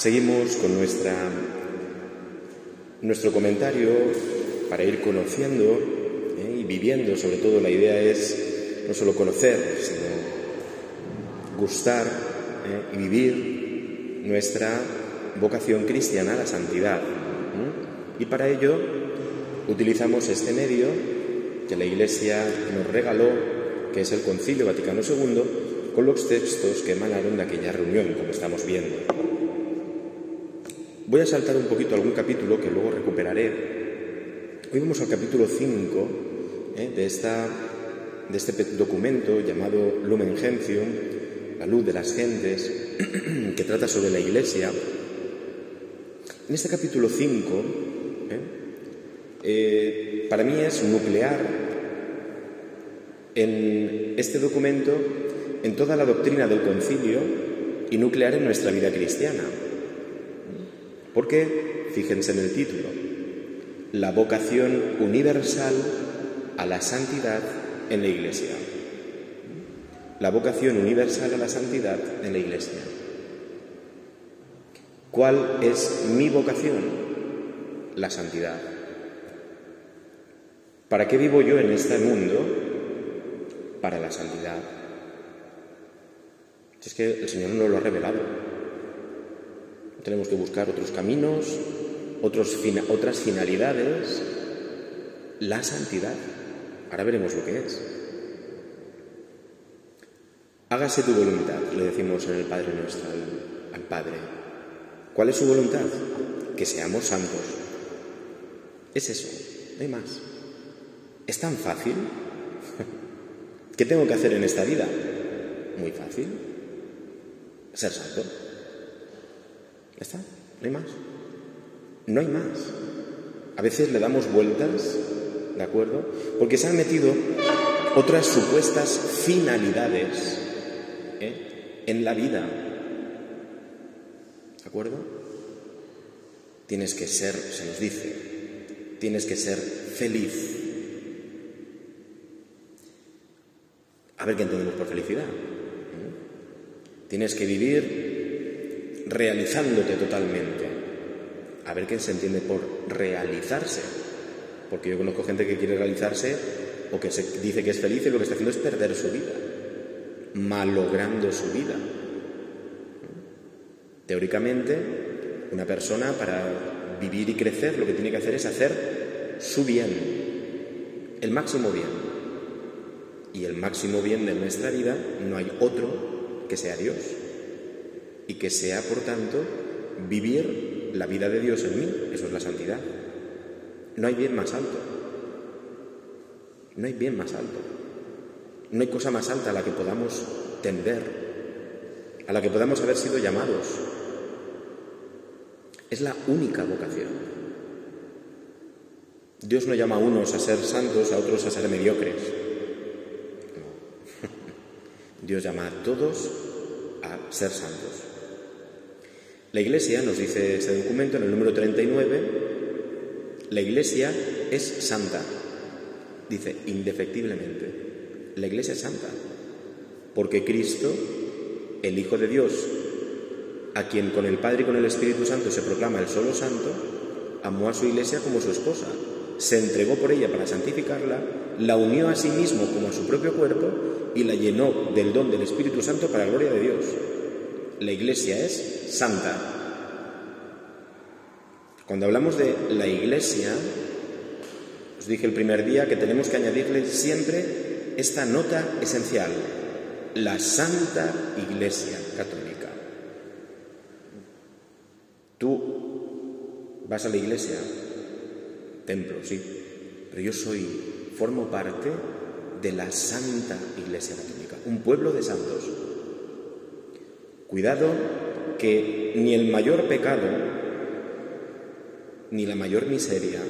Seguimos con nuestra, nuestro comentario para ir conociendo ¿eh? y viviendo, sobre todo la idea es no solo conocer, sino gustar ¿eh? y vivir nuestra vocación cristiana, la santidad. Y para ello utilizamos este medio que la Iglesia nos regaló, que es el Concilio Vaticano II, con los textos que emanaron de aquella reunión, como estamos viendo. Voy a saltar un poquito algún capítulo que luego recuperaré. Hoy vamos al capítulo 5 ¿eh? de, de este documento llamado Lumen Gentium, la luz de las gentes, que trata sobre la Iglesia. En este capítulo 5, ¿eh? Eh, para mí es nuclear en este documento en toda la doctrina del concilio y nuclear en nuestra vida cristiana. Porque, fíjense en el título, la vocación universal a la santidad en la Iglesia. La vocación universal a la santidad en la Iglesia. ¿Cuál es mi vocación? La santidad. ¿Para qué vivo yo en este mundo? Para la santidad. Es que el Señor nos lo ha revelado. Tenemos que buscar otros caminos, otras finalidades, la santidad. Ahora veremos lo que es. Hágase tu voluntad, le decimos en el Padre nuestro al, al Padre. ¿Cuál es su voluntad? Que seamos santos. Es eso, no hay más. ¿Es tan fácil? ¿Qué tengo que hacer en esta vida? Muy fácil. Ser santo. Ya está, no hay más. No hay más. A veces le damos vueltas, ¿de acuerdo? Porque se han metido otras supuestas finalidades ¿eh? en la vida. ¿De acuerdo? Tienes que ser, se nos dice, tienes que ser feliz. A ver qué entendemos por felicidad. ¿eh? Tienes que vivir realizándote totalmente. A ver qué se entiende por realizarse. Porque yo conozco gente que quiere realizarse o que se dice que es feliz y lo que está haciendo es perder su vida, malogrando su vida. Teóricamente, una persona para vivir y crecer lo que tiene que hacer es hacer su bien, el máximo bien. Y el máximo bien de nuestra vida no hay otro que sea Dios y que sea, por tanto, vivir la vida de Dios en mí. Eso es la santidad. No hay bien más alto. No hay bien más alto. No hay cosa más alta a la que podamos tender, a la que podamos haber sido llamados. Es la única vocación. Dios no llama a unos a ser santos, a otros a ser mediocres. Dios llama a todos a ser santos. La Iglesia, nos dice este documento en el número 39, la Iglesia es santa. Dice, indefectiblemente. La Iglesia es santa. Porque Cristo, el Hijo de Dios, a quien con el Padre y con el Espíritu Santo se proclama el solo santo, amó a su Iglesia como su esposa, se entregó por ella para santificarla, la unió a sí mismo como a su propio cuerpo y la llenó del don del Espíritu Santo para la gloria de Dios. La Iglesia es santa. Cuando hablamos de la Iglesia, os dije el primer día que tenemos que añadirle siempre esta nota esencial, la Santa Iglesia Católica. Tú vas a la iglesia, templo, sí, pero yo soy, formo parte de la Santa Iglesia Católica, un pueblo de santos. Cuidado que ni el mayor pecado, ni la mayor miseria,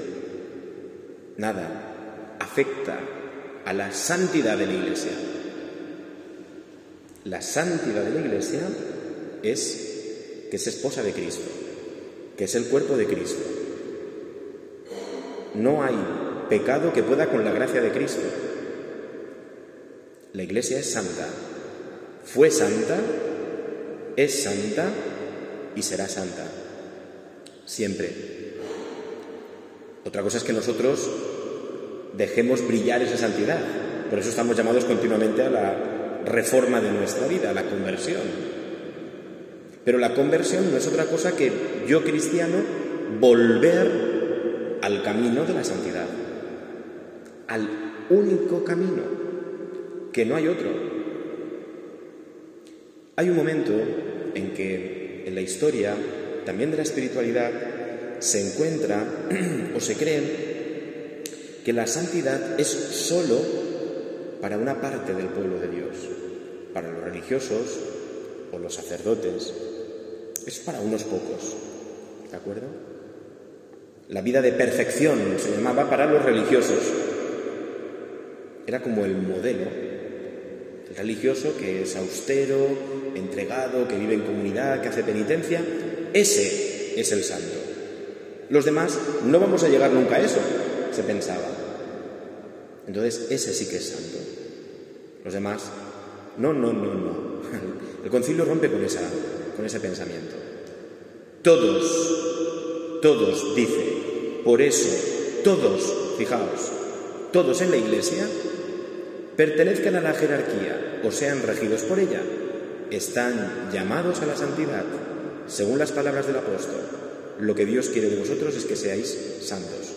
nada afecta a la santidad de la Iglesia. La santidad de la Iglesia es que es esposa de Cristo, que es el cuerpo de Cristo. No hay pecado que pueda con la gracia de Cristo. La Iglesia es santa. Fue santa es santa y será santa. Siempre. Otra cosa es que nosotros dejemos brillar esa santidad. Por eso estamos llamados continuamente a la reforma de nuestra vida, a la conversión. Pero la conversión no es otra cosa que yo cristiano volver al camino de la santidad, al único camino, que no hay otro. Hay un momento en que en la historia, también de la espiritualidad, se encuentra o se cree que la santidad es solo para una parte del pueblo de Dios, para los religiosos o los sacerdotes, es para unos pocos, ¿de acuerdo? La vida de perfección se llamaba para los religiosos. Era como el modelo. El religioso que es austero, entregado, que vive en comunidad, que hace penitencia, ese es el santo. Los demás no vamos a llegar nunca a eso, se pensaba. Entonces, ese sí que es santo. Los demás, no, no, no, no. El concilio rompe con, esa, con ese pensamiento. Todos, todos, dice, por eso, todos, fijaos, todos en la Iglesia pertenezcan a la jerarquía o sean regidos por ella, están llamados a la santidad, según las palabras del apóstol. Lo que Dios quiere de vosotros es que seáis santos.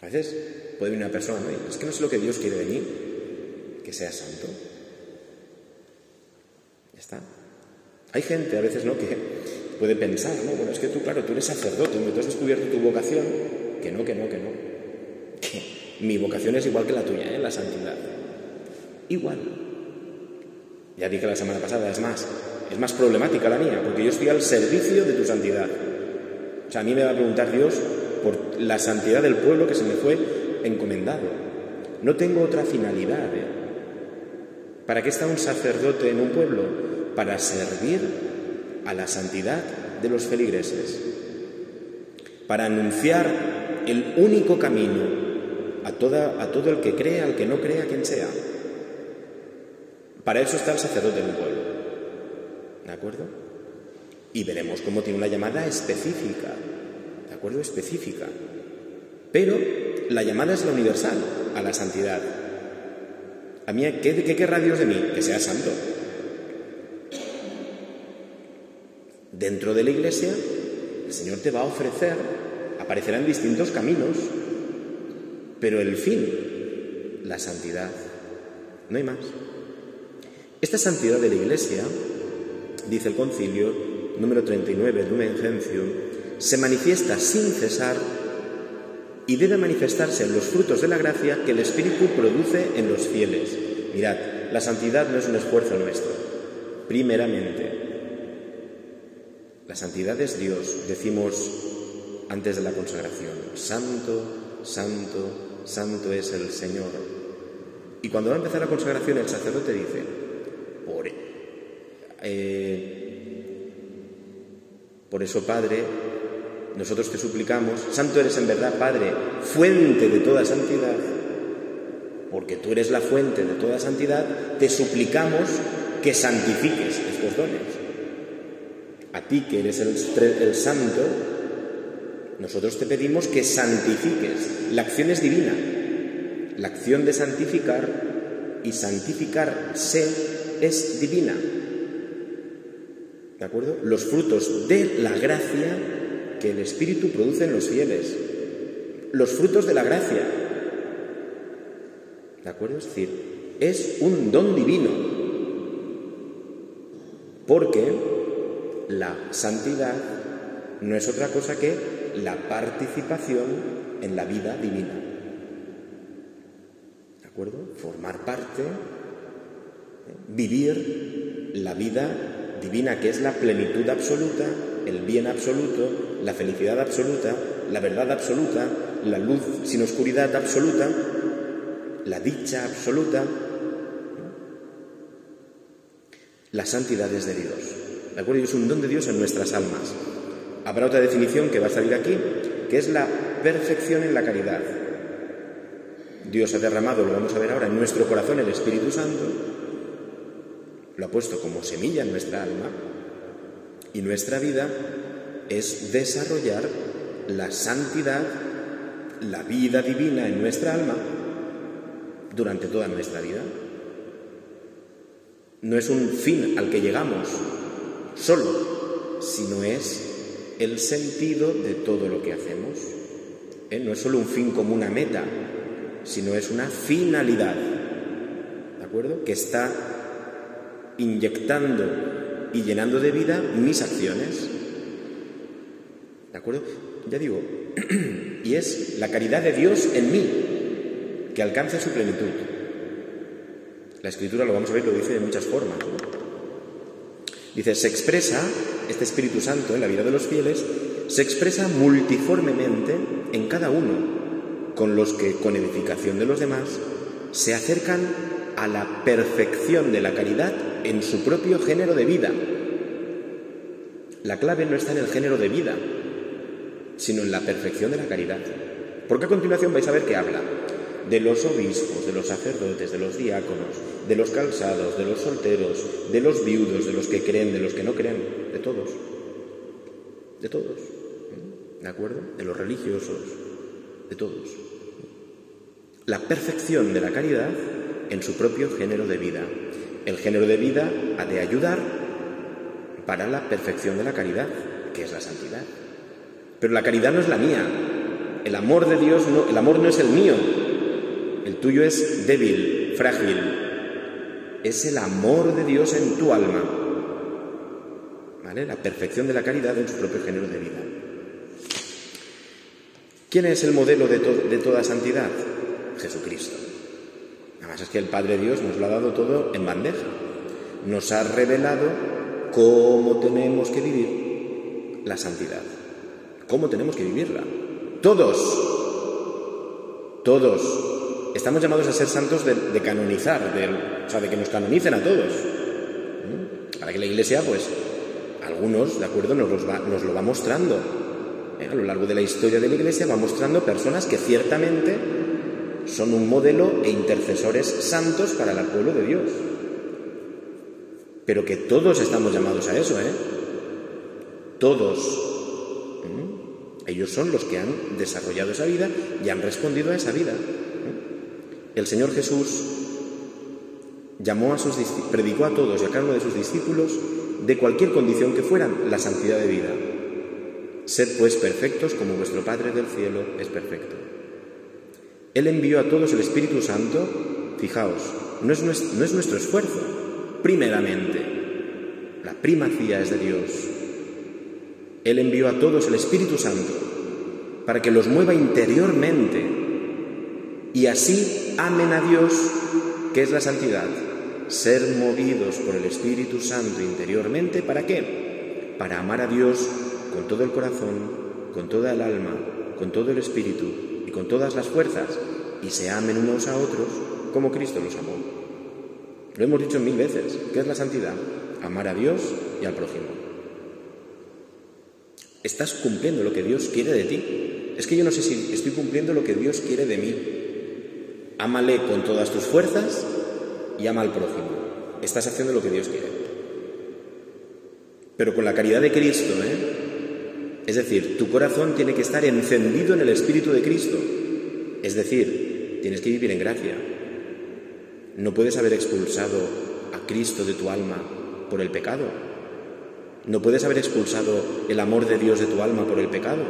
A veces puede venir una persona, ¿no? es que no sé lo que Dios quiere de mí, que sea santo. Ya está. Hay gente a veces, ¿no?, que puede pensar, ¿no? Bueno, es que tú, claro, tú eres sacerdote, tú has descubierto tu vocación. Que no, que no, que no. Mi vocación es igual que la tuya, ¿eh? La santidad. Igual. Ya dije la semana pasada, es más, es más problemática la mía, porque yo estoy al servicio de tu santidad. O sea, a mí me va a preguntar Dios por la santidad del pueblo que se me fue encomendado. No tengo otra finalidad. ¿eh? ¿Para qué está un sacerdote en un pueblo? Para servir a la santidad de los feligreses, para anunciar el único camino a, toda, a todo el que crea, al que no crea, quien sea. Para eso está el sacerdote en un pueblo. ¿De acuerdo? Y veremos cómo tiene una llamada específica. ¿De acuerdo? Específica. Pero la llamada es la universal, a la santidad. A mí, ¿qué, qué querrá Dios de mí? Que sea santo. Dentro de la iglesia, el Señor te va a ofrecer, aparecerán distintos caminos, pero el fin, la santidad. No hay más. Esta santidad de la iglesia, dice el concilio número 39, Lumen Gentium, se manifiesta sin cesar y debe manifestarse en los frutos de la gracia que el Espíritu produce en los fieles. Mirad, la santidad no es un esfuerzo nuestro, primeramente. La santidad es Dios, decimos antes de la consagración, santo, santo, santo es el Señor. Y cuando va a empezar la consagración el sacerdote dice, por, eh, por eso Padre, nosotros te suplicamos, santo eres en verdad, Padre, fuente de toda santidad, porque tú eres la fuente de toda santidad, te suplicamos que santifiques estos dones. A ti que eres el, el santo, nosotros te pedimos que santifiques. La acción es divina. La acción de santificar y santificarse es divina. ¿De acuerdo? Los frutos de la gracia que el Espíritu produce en los fieles. Los frutos de la gracia. ¿De acuerdo? Es decir, es un don divino. Porque la santidad no es otra cosa que la participación en la vida divina. ¿De acuerdo? Formar parte, vivir la vida divina, que es la plenitud absoluta, el bien absoluto, la felicidad absoluta, la verdad absoluta, la luz sin oscuridad absoluta, la dicha absoluta. La santidad es de Dios. ¿De acuerdo? Y es un don de Dios en nuestras almas. Habrá otra definición que va a salir aquí, que es la perfección en la caridad. Dios ha derramado, lo vamos a ver ahora, en nuestro corazón el Espíritu Santo, lo ha puesto como semilla en nuestra alma, Y nuestra vida es desarrollar la santidad, la vida divina en nuestra alma durante toda nuestra vida. No es un fin al que llegamos solo, sino es el sentido de todo lo que hacemos. ¿Eh? No es solo un fin como una meta, sino es una finalidad, ¿de acuerdo? Que está inyectando y llenando de vida mis acciones. ¿De acuerdo? Ya digo, y es la caridad de Dios en mí que alcanza su plenitud. La escritura, lo vamos a ver, lo dice de muchas formas. Dice, se expresa, este Espíritu Santo en la vida de los fieles, se expresa multiformemente en cada uno, con los que, con edificación de los demás, se acercan a la perfección de la caridad en su propio género de vida. La clave no está en el género de vida, sino en la perfección de la caridad. Porque a continuación vais a ver que habla de los obispos, de los sacerdotes, de los diáconos, de los calzados, de los solteros, de los viudos, de los que creen, de los que no creen, de todos. De todos. ¿De acuerdo? De los religiosos, de todos. La perfección de la caridad en su propio género de vida. El género de vida ha de ayudar para la perfección de la caridad, que es la santidad. Pero la caridad no es la mía. El amor de Dios no, el amor no es el mío, el tuyo es débil, frágil. Es el amor de Dios en tu alma. ¿Vale? La perfección de la caridad en su propio género de vida. ¿Quién es el modelo de, de toda santidad? Jesucristo. Además es que el Padre Dios nos lo ha dado todo en bandeja. Nos ha revelado cómo tenemos que vivir la santidad. ¿Cómo tenemos que vivirla? Todos, todos estamos llamados a ser santos de, canonizar, o de que nos canonicen a todos. Para que la Iglesia, pues, algunos, ¿de acuerdo?, nos, nos lo va mostrando. ¿eh? A lo largo de la historia de la Iglesia va mostrando personas que ciertamente son un modelo e intercesores santos para el pueblo de Dios. Pero que todos estamos llamados a eso, ¿eh? Todos. Ellos son los que han desarrollado esa vida y han respondido a esa vida. El Señor Jesús llamó a sus predicó a todos y a cada uno de sus discípulos de cualquier condición que fueran la santidad de vida. Sed pues perfectos como vuestro Padre del cielo es perfecto. Él envió a todos el Espíritu Santo, fijaos, no es, no es nuestro esfuerzo, primeramente, la primacía es de Dios. Él envió a todos el Espíritu Santo para que los mueva interiormente y así amen a Dios, que es la santidad. Ser movidos por el Espíritu Santo interiormente, ¿para qué? Para amar a Dios con todo el corazón, con toda el alma, con todo el espíritu y con todas las fuerzas, y se amen unos a otros como Cristo los amó. Lo hemos dicho mil veces, ¿qué es la santidad? Amar a Dios y al prójimo. ¿Estás cumpliendo lo que Dios quiere de ti? Es que yo no sé si estoy cumpliendo lo que Dios quiere de mí. Ámale con todas tus fuerzas y ama al prójimo. Estás haciendo lo que Dios quiere. Pero con la caridad de Cristo, ¿eh? Es decir, tu corazón tiene que estar encendido en el Espíritu de Cristo. Es decir, tienes que vivir en gracia. No puedes haber expulsado a Cristo de tu alma por el pecado. No puedes haber expulsado el amor de Dios de tu alma por el pecado.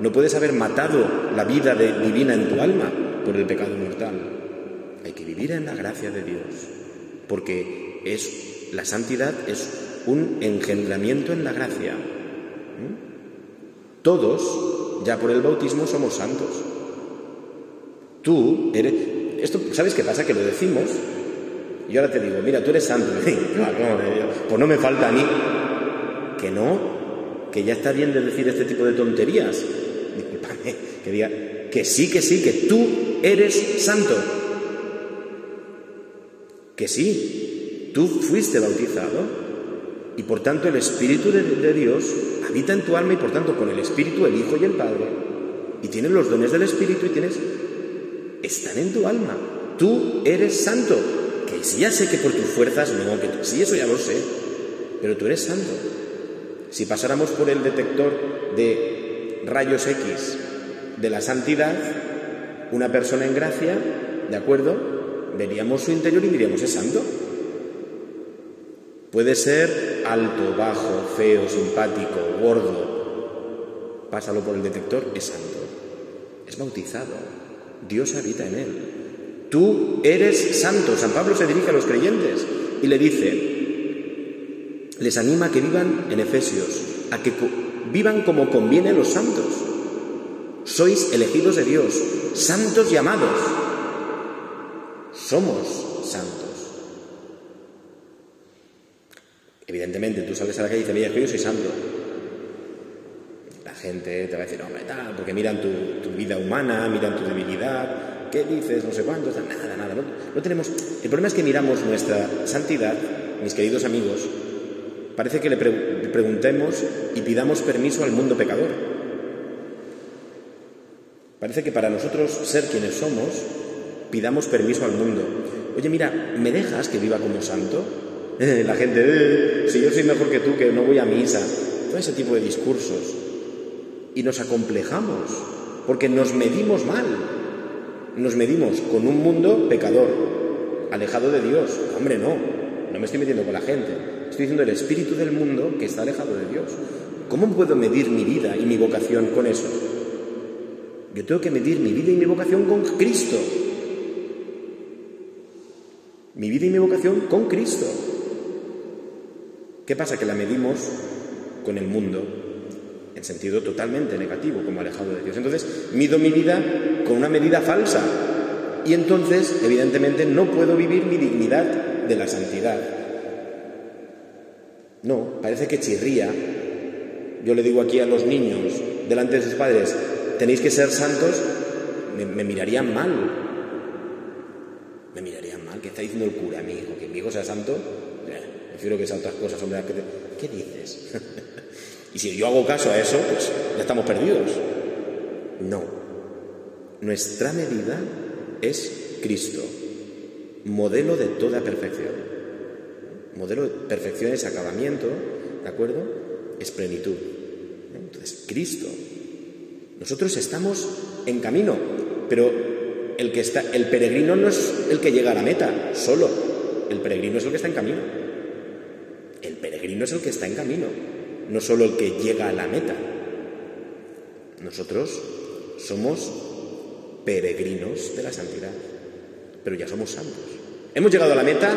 No puedes haber matado la vida divina en tu alma por el pecado mortal. Hay que vivir en la gracia de Dios, porque es la santidad es un engendramiento en la gracia. ¿Mm? Todos, ya por el bautismo, somos santos. Tú eres. Esto, ¿sabes qué pasa? Que lo decimos. Y ahora te digo, mira, tú eres santo. pues no me falta a mí. Que no, que ya está bien de decir este tipo de tonterías. Que diga, que sí, que sí, que tú eres santo. Que sí, tú fuiste bautizado y por tanto el Espíritu de, Dios habita en tu alma y por tanto con el Espíritu el Hijo y el Padre. Y tienes los dones del Espíritu y tienes... Están en tu alma. Tú eres santo. Que sí, ya sé que por tus fuerzas no, que sí, eso ya lo sé. Pero tú eres santo. Si pasáramos por el detector de rayos X de la santidad, una persona en gracia, ¿de acuerdo? Veríamos su interior y diríamos, ¿es santo? Puede ser alto, bajo, feo, simpático, gordo. Pásalo por el detector, es santo. Es bautizado. Dios habita en él. Tú eres santo. San Pablo se dirige a los creyentes y le dice, les anima a que vivan en Efesios, a que vivan como conviene los santos. Sois elegidos de Dios, santos llamados. Somos santos. Evidentemente, tú sales a la calle y dices, mira, yo soy santo. La gente te va a decir, hombre, tal, porque miran tu, vida humana, miran tu debilidad, ¿qué dices? No sé cuánto, nada, nada. No, tenemos... El problema es que miramos nuestra santidad, mis queridos amigos, parece que le, le preguntemos y pidamos permiso al mundo pecador. Parece que para nosotros ser quienes somos, pidamos permiso al mundo. Oye, mira, ¿me dejas que viva como santo? la gente, eh, si yo soy mejor que tú, que no voy a misa, todo ese tipo de discursos. Y nos acomplejamos, porque nos medimos mal. Nos medimos con un mundo pecador, alejado de Dios. Hombre, no, no me estoy metiendo con la gente. Estoy diciendo el espíritu del mundo que está alejado de Dios. ¿Cómo puedo medir mi vida y mi vocación con eso? Yo tengo que medir mi vida y mi vocación con Cristo. Mi vida y mi vocación con Cristo. ¿Qué pasa? Que la medimos con el mundo en sentido totalmente negativo, como alejado de Dios. Entonces, mido mi vida con una medida falsa y entonces, evidentemente, no puedo vivir mi dignidad de la santidad. No, parece que chirría. Yo le digo aquí a los niños, delante de sus padres, tenéis que ser santos, me, mirarían mal. Me mirarían mal. ¿Qué está diciendo el cura, mi hijo? ¿Que mi hijo sea santo? Prefiero que sean otras cosas, hombre. ¿Qué dices? y si yo hago caso a eso, pues ya estamos perdidos. No. Nuestra medida es Cristo, modelo de toda perfección. Modelo de perfección es acabamiento, ¿de acuerdo? Es plenitud. Entonces, Cristo. Nosotros estamos en camino, pero el que está, el peregrino no es el que llega a la meta, solo. El peregrino es el que está en camino. El peregrino es el que está en camino, no solo el que llega a la meta. Nosotros somos peregrinos de la santidad, pero ya somos santos. ¿Hemos llegado a la meta?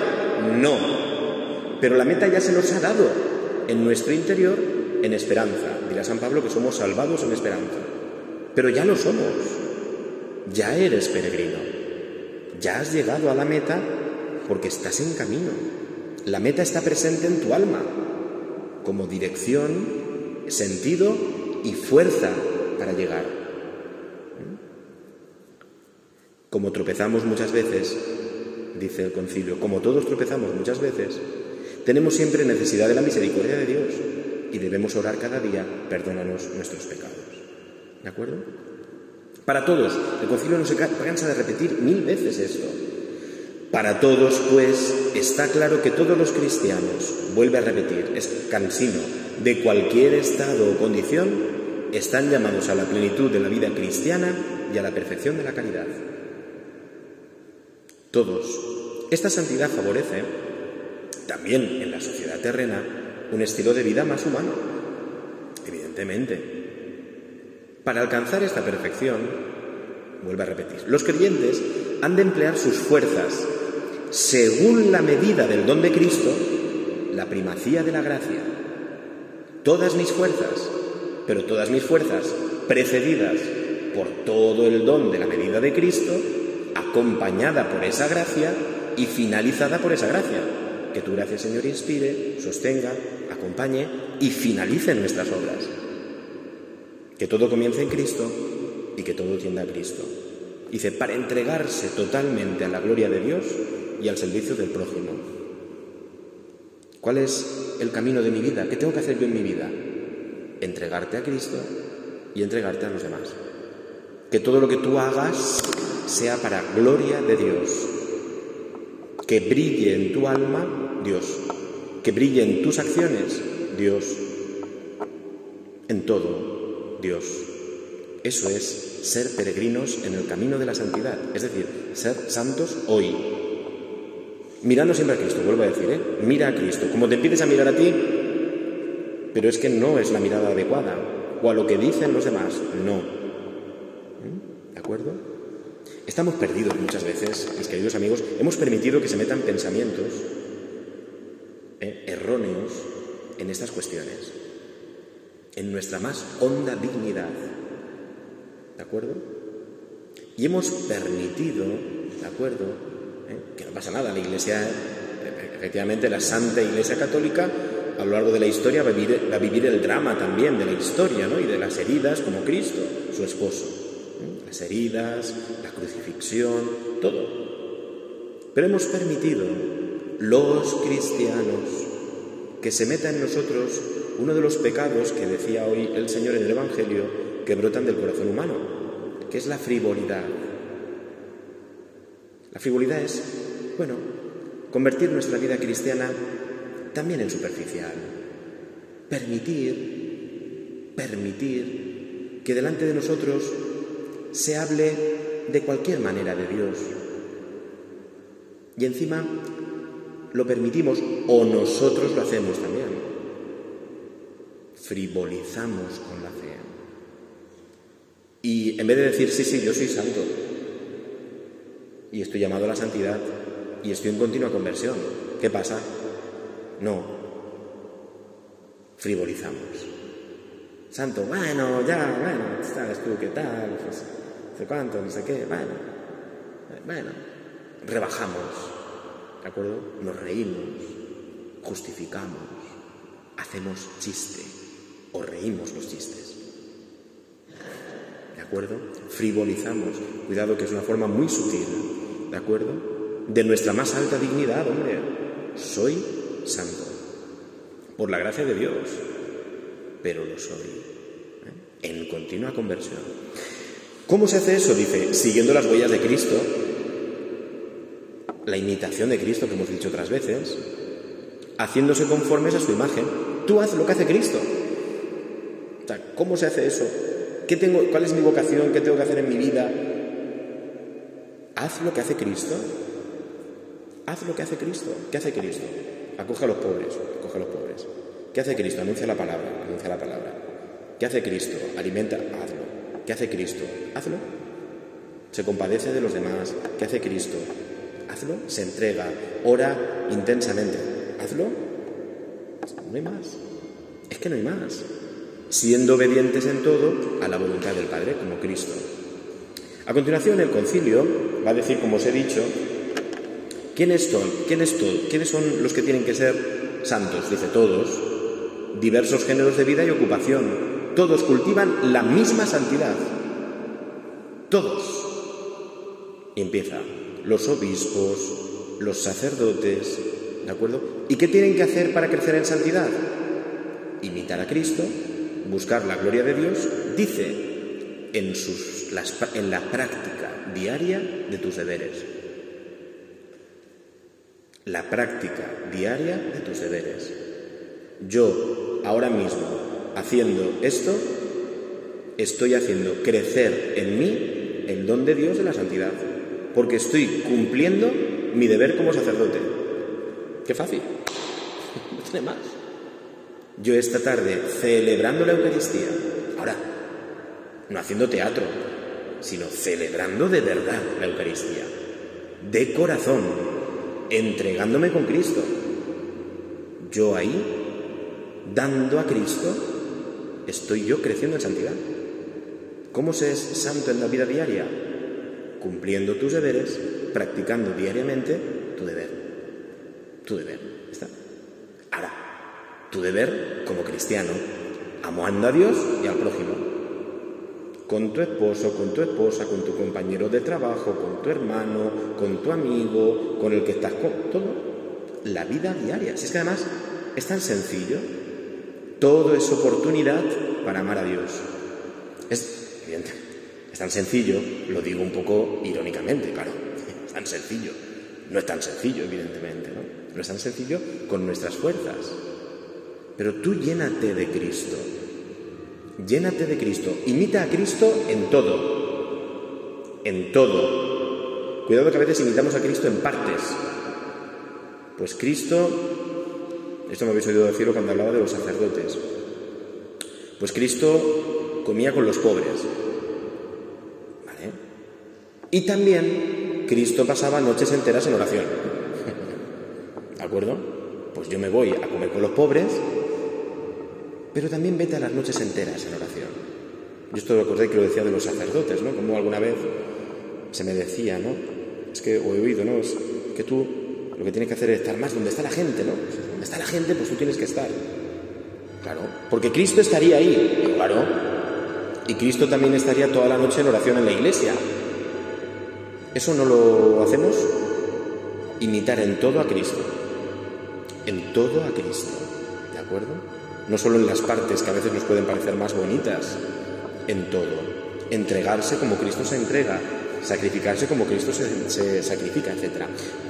No. Pero la meta ya se nos ha dado en nuestro interior en esperanza. Dirá San Pablo que somos salvados en esperanza. Pero ya lo somos. Ya eres peregrino. Ya has llegado a la meta porque estás en camino. La meta está presente en tu alma, como dirección, sentido y fuerza para llegar. Como tropezamos muchas veces, dice el concilio, como todos tropezamos muchas veces, tenemos siempre necesidad de la misericordia de Dios y debemos orar cada día, perdónanos nuestros pecados. ¿De acuerdo? Para todos, el concilio no se cansa de repetir mil veces esto. Para todos, pues, está claro que todos los cristianos, vuelve a repetir, es cansino, de cualquier estado o condición, están llamados a la plenitud de la vida cristiana y a la perfección de la caridad. Todos. Esta santidad favorece, también en la sociedad terrena, un estilo de vida más humano, evidentemente. Para alcanzar esta perfección, vuelve a repetir, los creyentes han de emplear sus fuerzas según la medida del don de Cristo, la primacía de la gracia. Todas mis fuerzas, pero todas mis fuerzas precedidas por todo el don de la medida de Cristo, acompañada por esa gracia y finalizada por esa gracia. Que tu gracia, Señor, inspire, sostenga, acompañe y finalice nuestras obras. Que todo comience en Cristo y que todo tienda a Cristo. Dice, para entregarse totalmente a la gloria de Dios y al servicio del prójimo. ¿Cuál es el camino de mi vida? ¿Qué tengo que hacer yo en mi vida? Entregarte a Cristo y entregarte a los demás. Que todo lo que tú hagas sea para gloria de Dios. Que brille en tu alma Dios. Que brille en tus acciones Dios. en todo Dios. Eso es ser peregrinos en el camino de la santidad, es decir, ser santos hoy. Mirando siempre a Cristo, vuelvo a decir, ¿eh? mira a Cristo. Como te empiezas a mirar a ti, pero es que no es la mirada adecuada, o a lo que dicen los demás, no. ¿Mm? ¿De acuerdo? Estamos perdidos muchas veces, mis queridos amigos, hemos permitido que se metan pensamientos ¿eh? erróneos en estas cuestiones, en nuestra más honda dignidad. ¿De acuerdo? Y hemos permitido, ¿de acuerdo? ¿Eh? Que no pasa nada, la Iglesia, efectivamente, la Santa Iglesia Católica, a lo largo de la historia va a vivir, a vivir el drama también de la historia, ¿no? Y de las heridas como Cristo, su esposo. ¿eh? Las heridas, la crucifixión, todo. Pero hemos permitido los cristianos que se meta en nosotros uno de los pecados que decía hoy el Señor en el Evangelio que brotan del corazón humano, que es la frivolidad. La frivolidad es, bueno, convertir nuestra vida cristiana también en superficial. Permitir, permitir que delante de nosotros se hable de cualquier manera de Dios. Y encima lo permitimos o nosotros lo hacemos también. Frivolizamos con la fe. Y en vez de decir, sí, sí, yo soy santo, y estoy llamado a la santidad, y estoy en continua conversión, ¿qué pasa? No, frivolizamos. Santo, bueno, ya, bueno, sabes tú qué tal, pues, sé cuánto, no sé qué, bueno, bueno, rebajamos. ¿De acuerdo? Nos reímos, justificamos, hacemos chiste o reímos los chistes. ¿De acuerdo? Frivolizamos. Cuidado que es una forma muy sutil. ¿De acuerdo? De nuestra más alta dignidad, hombre. Soy santo. Por la gracia de Dios. Pero lo soy. ¿eh? En continua conversión. ¿Cómo se hace eso? Dice, siguiendo las huellas de Cristo, la imitación de Cristo que hemos dicho otras veces, haciéndose conformes a su imagen. Tú haz lo que hace Cristo. O sea, ¿cómo se hace eso? ¿Qué tengo, ¿Cuál es mi vocación? ¿Qué tengo que hacer en mi vida? Haz lo que hace Cristo. Haz lo que hace Cristo. ¿Qué hace Cristo? Acoge a los pobres, acoge a los pobres. ¿Qué hace Cristo? Anuncia la palabra, anuncia la palabra. ¿Qué hace Cristo? Alimenta, hazlo. ¿Qué hace Cristo? Hazlo. Se compadece de los demás. ¿Qué hace Cristo? hazlo, se entrega, ora intensamente, hazlo. No hay más. Es que no hay más. Siendo obedientes en todo a la voluntad del Padre, como Cristo. A continuación, el concilio va a decir, como os he dicho, ¿quiénes son, quiénes, quiénes son los que tienen que ser santos? Dice todos, diversos géneros de vida y ocupación. Todos cultivan la misma santidad. Todos. Empieza los obispos, los sacerdotes, ¿de acuerdo? ¿Y qué tienen que hacer para crecer en santidad? Imitar a Cristo, buscar la gloria de Dios, dice en, la práctica diaria de tus deberes. La práctica diaria de tus deberes. Yo, ahora mismo, haciendo esto, estoy haciendo crecer en mí el don de Dios de la santidad porque estoy cumpliendo mi deber como sacerdote. Qué fácil. No tiene más. Yo esta tarde, celebrando la Eucaristía, ahora, no haciendo teatro, sino celebrando de verdad la Eucaristía, de corazón, entregándome con Cristo. Yo ahí, dando a Cristo, estoy yo creciendo en santidad. ¿Cómo se es santo en la vida diaria? cumpliendo tus deberes, practicando diariamente tu deber. Tu deber. Tu deber como cristiano, amando a Dios y al prójimo. Con tu esposo, con tu esposa, con tu compañero de trabajo, con tu hermano, con tu amigo, con el que estás con todo. La vida diaria. Si es que además es tan sencillo. Todo es oportunidad para amar a Dios. Es evidente. Es tan sencillo, lo digo un poco irónicamente, claro, es tan sencillo. No es tan sencillo, evidentemente, ¿no? No es tan sencillo con nuestras fuerzas. Pero tú llénate de Cristo. Llénate de Cristo. Imita a Cristo en todo. En todo. Cuidado que a veces imitamos a Cristo en partes. Pues Cristo, esto me habéis oído decirlo cuando hablaba de los sacerdotes. Pues Cristo comía con los pobres. ¿Vale? Y también Cristo pasaba noches enteras en oración. ¿De acuerdo? Pues yo me voy a comer con los pobres pero también vete a las noches enteras en oración. Yo esto lo acordé que lo decía de los sacerdotes, ¿no? Como alguna vez se me decía, ¿no? Es que, o he oído, ¿no? Es que tú lo que tienes que hacer es estar más donde está la gente, ¿no? Donde está la gente, pues tú tienes que estar. Claro, porque Cristo estaría ahí, claro. Y Cristo también estaría toda la noche en oración en la iglesia. ¿Eso no lo hacemos? Imitar en todo a Cristo. En todo a Cristo. ¿De acuerdo? No solo en las partes que a veces nos pueden parecer más bonitas, en todo. Entregarse como Cristo se entrega, sacrificarse como Cristo se, sacrifica, etc.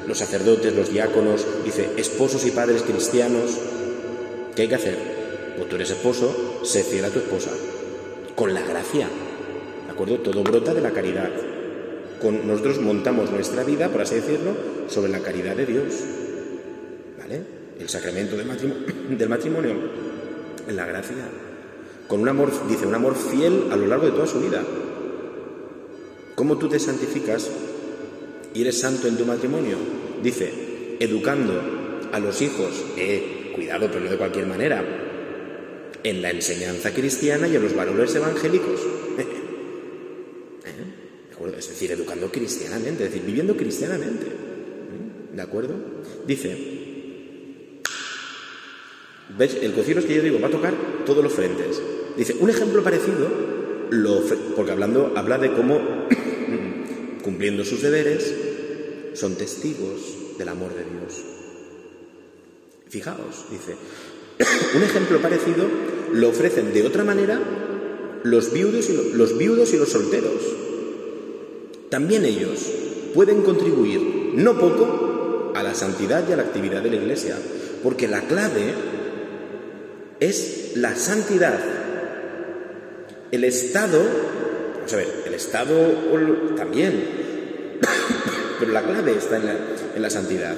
Los sacerdotes, los diáconos, dice, esposos y padres cristianos, ¿qué hay que hacer? Pues tú eres esposo, sé fiel a tu esposa, con la gracia, ¿de acuerdo? Todo brota de la caridad. Con, nosotros montamos nuestra vida, por así decirlo, sobre la caridad de Dios, ¿vale? El sacramento del matrimonio en la gracia. Con un amor, dice, un amor fiel a lo largo de toda su vida. ¿Cómo tú te santificas y eres santo en tu matrimonio? Dice, educando a los hijos, eh, cuidado, pero no de cualquier manera, en la enseñanza cristiana y en los valores evangélicos. ¿Eh? Es decir, educando cristianamente, es decir, viviendo cristianamente. ¿De acuerdo? Dice, ¿Ves? El es que yo digo va a tocar todos los frentes. Dice, un ejemplo parecido, porque hablando, habla de cómo, cumpliendo sus deberes, son testigos del amor de Dios. Fijaos, dice, un ejemplo parecido lo ofrecen de otra manera los viudos y los viudos y los solteros. También ellos pueden contribuir no poco a la santidad y a la actividad de la Iglesia, porque la clave es la santidad. El Estado, vamos a ver, el Estado también, pero la clave está en la, en la santidad.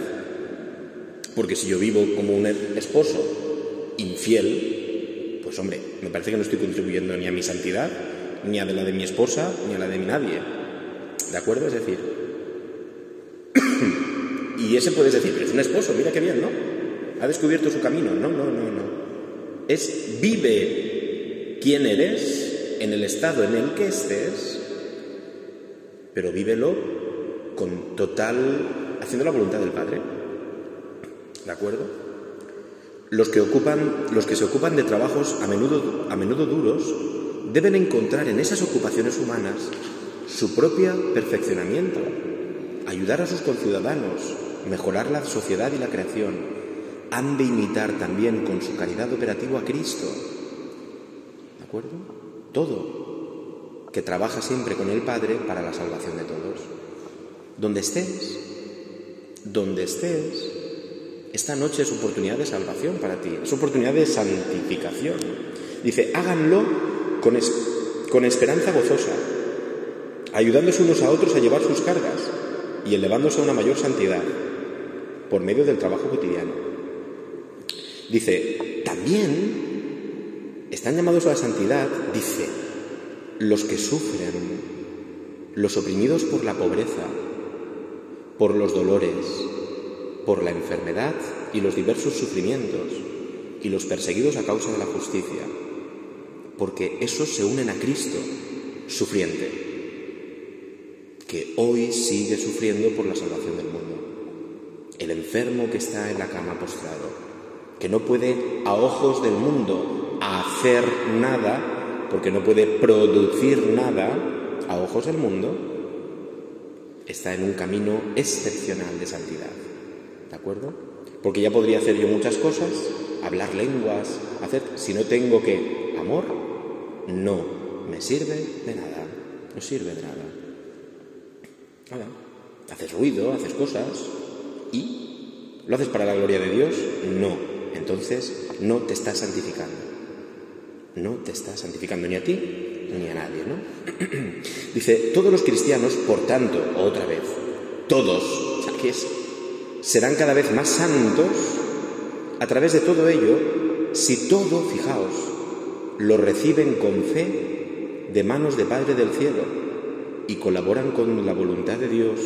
Porque si yo vivo como un esposo infiel, pues hombre, me parece que no estoy contribuyendo ni a mi santidad, ni a la de mi esposa, ni a la de mi nadie. ¿De acuerdo? Es decir, y ese puedes decir, es un esposo, mira qué bien, ¿no? Ha descubierto su camino. No, no, no, no es vive quién eres en el estado en el que estés, pero vívelo con total, haciendo la voluntad del Padre. ¿De acuerdo? Los que, ocupan, los que se ocupan de trabajos a menudo, a menudo duros deben encontrar en esas ocupaciones humanas su propio perfeccionamiento, ayudar a sus conciudadanos, mejorar la sociedad y la creación, han de imitar también con su caridad operativa a Cristo. ¿De acuerdo? Todo. Que trabaja siempre con el Padre para la salvación de todos. Donde estés, donde estés, esta noche es oportunidad de salvación para ti, es oportunidad de santificación. Dice, háganlo con, con esperanza gozosa, ayudándose unos a otros a llevar sus cargas y elevándose a una mayor santidad por medio del trabajo cotidiano. Dice, también están llamados a la santidad, dice, los que sufren, los oprimidos por la pobreza, por los dolores, por la enfermedad y los diversos sufrimientos, y los perseguidos a causa de la justicia, porque esos se unen a Cristo, sufriente, que hoy sigue sufriendo por la salvación del mundo, el enfermo que está en la cama postrado, que no puede a ojos del mundo hacer nada, porque no puede producir nada a ojos del mundo, está en un camino excepcional de santidad. ¿De acuerdo? Porque ya podría hacer yo muchas cosas, hablar lenguas, hacer, si no tengo que amor, no me sirve de nada, no sirve de nada. Nada. Haces ruido, haces cosas y ¿lo haces para la gloria de Dios? No entonces no te estás santificando. no te está santificando ni a ti ni a nadie, ¿no? Dice, todos los cristianos, por tanto, otra vez, todos, o sea, que es, serán cada vez más santos a través de todo ello, si todo, fijaos, lo reciben con fe de manos de Padre del cielo y colaboran con la voluntad de Dios,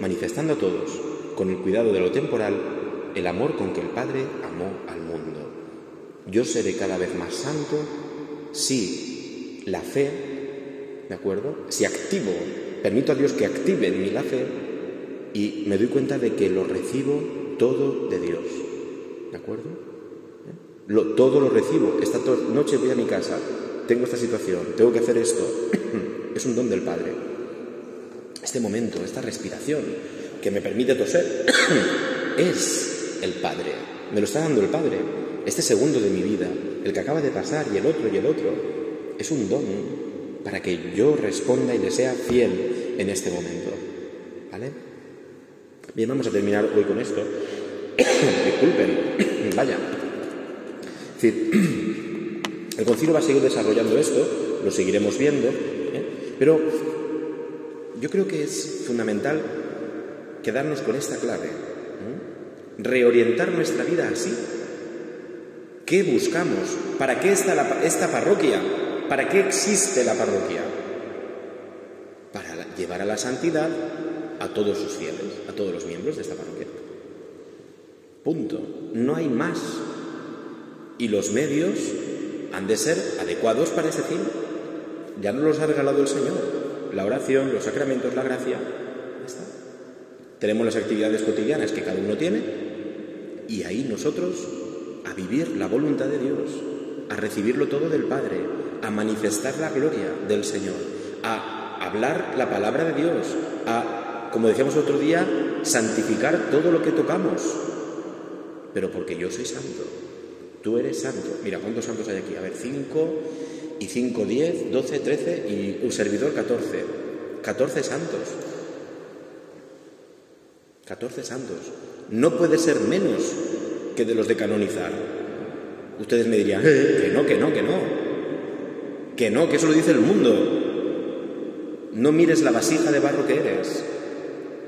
manifestando a todos, con el cuidado de lo temporal, el amor con que el Padre amó al mundo. Yo seré cada vez más santo si la fe, ¿de acuerdo? Si activo, permito a Dios que active en mí la fe y me doy cuenta de que lo recibo todo de Dios, ¿de acuerdo? ¿Eh? Todo lo recibo. Esta noche voy a mi casa, tengo esta situación, tengo que hacer esto. es un don del Padre. Este momento, esta respiración que me permite toser, es el Padre. Me lo está dando el Padre. Este segundo de mi vida, el que acaba de pasar y el otro y el otro, es un don para que yo responda y le sea fiel en este momento. ¿Vale? Bien, vamos a terminar hoy con esto. Disculpen, vaya. Es decir, el concilio va a seguir desarrollando esto, lo seguiremos viendo, ¿eh? pero yo creo que es fundamental quedarnos con esta clave. ¿eh? Reorientar nuestra vida así. ¿Qué buscamos? ¿Para qué está esta parroquia? ¿Para qué existe la parroquia? Para llevar a la santidad a todos sus fieles, a todos los miembros de esta parroquia. Punto. No hay más. Y los medios han de ser adecuados para ese fin. Ya nos los ha regalado el Señor. La oración, los sacramentos, la gracia. está. Tenemos las actividades cotidianas que cada uno tiene y ahí nosotros a vivir la voluntad de Dios, a recibirlo todo del Padre, a manifestar la gloria del Señor, a hablar la palabra de Dios, a, como decíamos otro día, santificar todo lo que tocamos. Pero porque yo soy santo, tú eres santo. Mira, ¿cuántos santos hay aquí? A ver, cinco y cinco, diez, doce, trece y un servidor catorce. Catorce santos. Catorce santos. No puede ser menos que de los de canonizar. Ustedes me dirían, que no, que no, que no. Que no, que eso lo dice el mundo. No mires la vasija de barro que eres.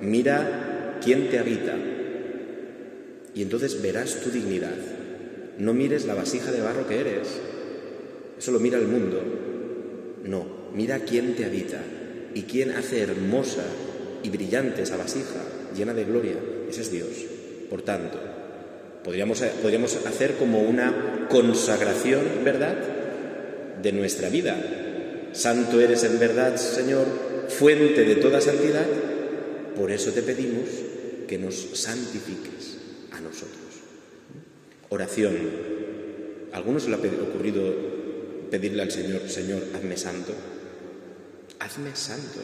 Mira quién te habita. Y entonces verás tu dignidad. No mires la vasija de barro que eres. Eso lo mira el mundo. No, mira quién te habita y quién hace hermosa y brillante esa vasija llena de gloria. Ese es Dios. Por tanto, podríamos, podríamos hacer como una consagración, ¿verdad?, de nuestra vida. Santo eres en verdad, Señor, fuente de toda santidad. Por eso te pedimos que nos santifiques a nosotros. Oración. ¿A algunos se le ha ocurrido pedirle al Señor, Señor, hazme santo? Hazme santo.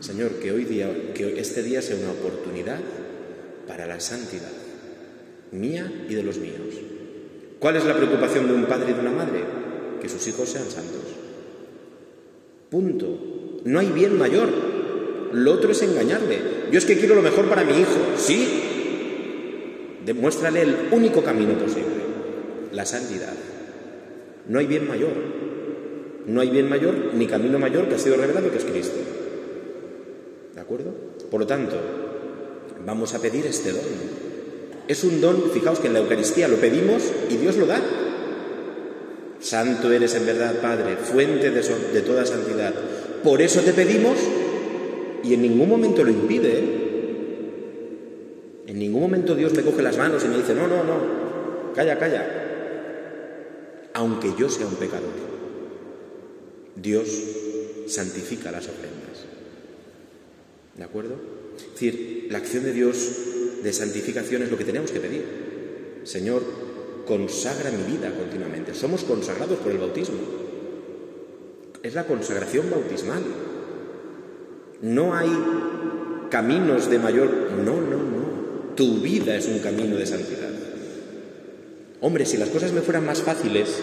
Señor, que hoy día, que este día sea una oportunidad para la santidad, mía y de los míos. ¿Cuál es la preocupación de un padre y de una madre? Que sus hijos sean santos. Punto. No hay bien mayor. Lo otro es engañarle. Yo es que quiero lo mejor para mi hijo. Sí. Demuéstrale el único camino posible. La santidad. No hay bien mayor. No hay bien mayor ni camino mayor que ha sido revelado que es Cristo. ¿De acuerdo? Por lo tanto, vamos a pedir este don. Es un don, fijaos que en la Eucaristía lo pedimos y Dios lo da. Santo eres en verdad, Padre, fuente de, toda santidad. Por eso te pedimos y en ningún momento lo impide. ¿eh? En ningún momento Dios me coge las manos y me dice, no, no, no, calla, calla. Aunque yo sea un pecador, Dios santifica las ofrendas. ¿De acuerdo? Es decir, la acción de Dios de santificación es lo que tenemos que pedir. Señor, consagra mi vida continuamente. Somos consagrados por el bautismo. Es la consagración bautismal. No hay caminos de mayor... No, no, no. Tu vida es un camino de santidad. Hombre, si las cosas me fueran más fáciles,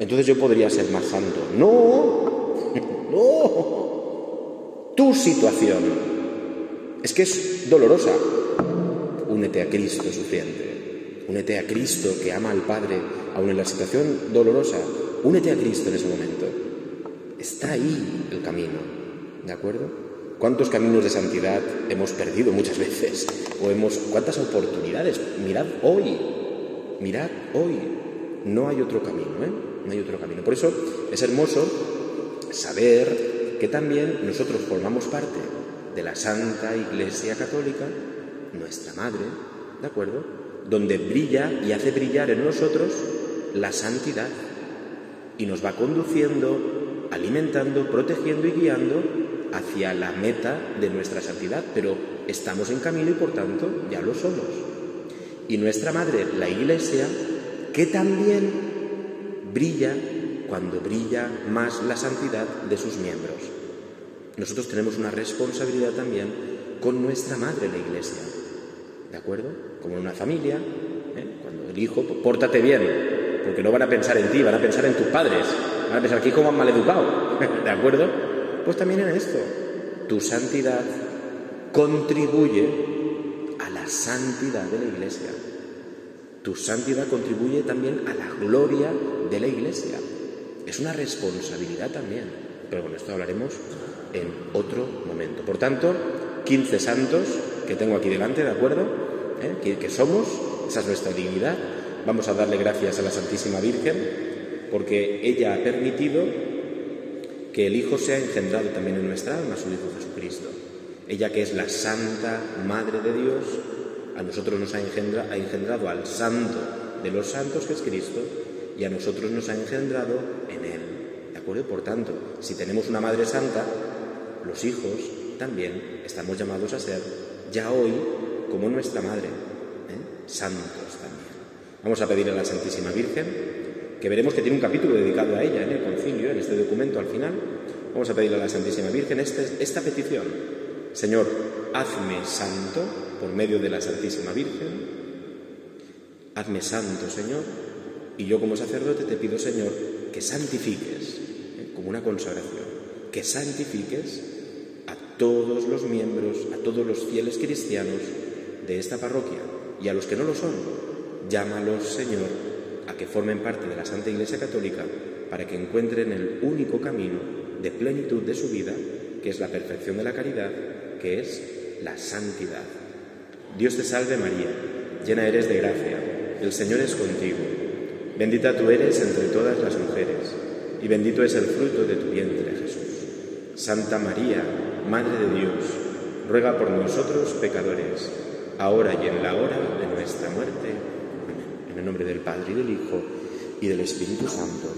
entonces yo podría ser más santo. No, no. Tu situación es que es dolorosa. Únete a Cristo sufriente. Únete a Cristo que ama al Padre, aun en la situación dolorosa. únete a Cristo en ese momento. Está ahí el camino, ¿de acuerdo? ¿Cuántos caminos de santidad hemos perdido muchas veces? ¿O hemos cuántas oportunidades? Mirad hoy, mirad hoy. No hay otro camino, ¿eh? No hay otro camino. Por eso es hermoso saber que también nosotros formamos parte de la Santa Iglesia Católica, nuestra Madre, ¿de acuerdo? Donde brilla y hace brillar en nosotros la santidad y nos va conduciendo, alimentando, protegiendo y guiando hacia la meta de nuestra santidad, pero estamos en camino y por tanto ya lo somos. Y nuestra Madre, la Iglesia, que también brilla cuando brilla más la santidad de sus miembros. Nosotros tenemos una responsabilidad también con nuestra Madre, la Iglesia. ¿De acuerdo? Como en una familia, ¿eh? cuando el hijo, pues, pórtate bien, porque no van a pensar en ti, van a pensar en tus padres, van a pensar aquí cómo han maleducado, ¿de acuerdo? Pues también en esto, tu santidad contribuye a la santidad de la Iglesia. Tu santidad contribuye también a la gloria de la Iglesia. Es una responsabilidad también, pero con esto hablaremos en otro momento. Por tanto, 15 santos que tengo aquí delante, ¿de acuerdo? ¿Eh? Que, que somos, esa es nuestra dignidad. Vamos a darle gracias a la Santísima Virgen porque ella ha permitido que el Hijo sea engendrado también en nuestra alma, su Hijo Jesucristo. Ella que es la Santa Madre de Dios, a nosotros nos ha, ha engendrado al Santo de los santos, que es Cristo, y a nosotros nos ha engendrado en Él. ¿De acuerdo? Por tanto, si tenemos una Madre Santa, los hijos también estamos llamados a ser, ya hoy, como nuestra Madre, ¿eh? santos también. Vamos a pedir a la Santísima Virgen, que veremos que tiene un capítulo dedicado a ella en el concilio, en este documento al final. Vamos a pedirle a la Santísima Virgen este, esta petición. Señor, hazme santo por medio de la Santísima Virgen. Hazme santo, Señor. Y yo como sacerdote te pido, Señor, que santifiques, ¿eh? como una consagración, que santifiques todos los miembros, a todos los fieles cristianos de esta parroquia y a los que no lo son. Llámalos, Señor, a que formen parte de la Santa Iglesia Católica para que encuentren el único camino de plenitud de su vida, que es la perfección de la caridad, que es la santidad. Dios te salve María, llena eres de gracia, el Señor es contigo, bendita tú eres entre todas las mujeres, y bendito es el fruto de tu vientre Jesús. Santa María, Madre de Dios, ruega por nosotros pecadores, ahora y en la hora de nuestra muerte. Amén. En el nombre del Padre y del Hijo y del Espíritu Santo.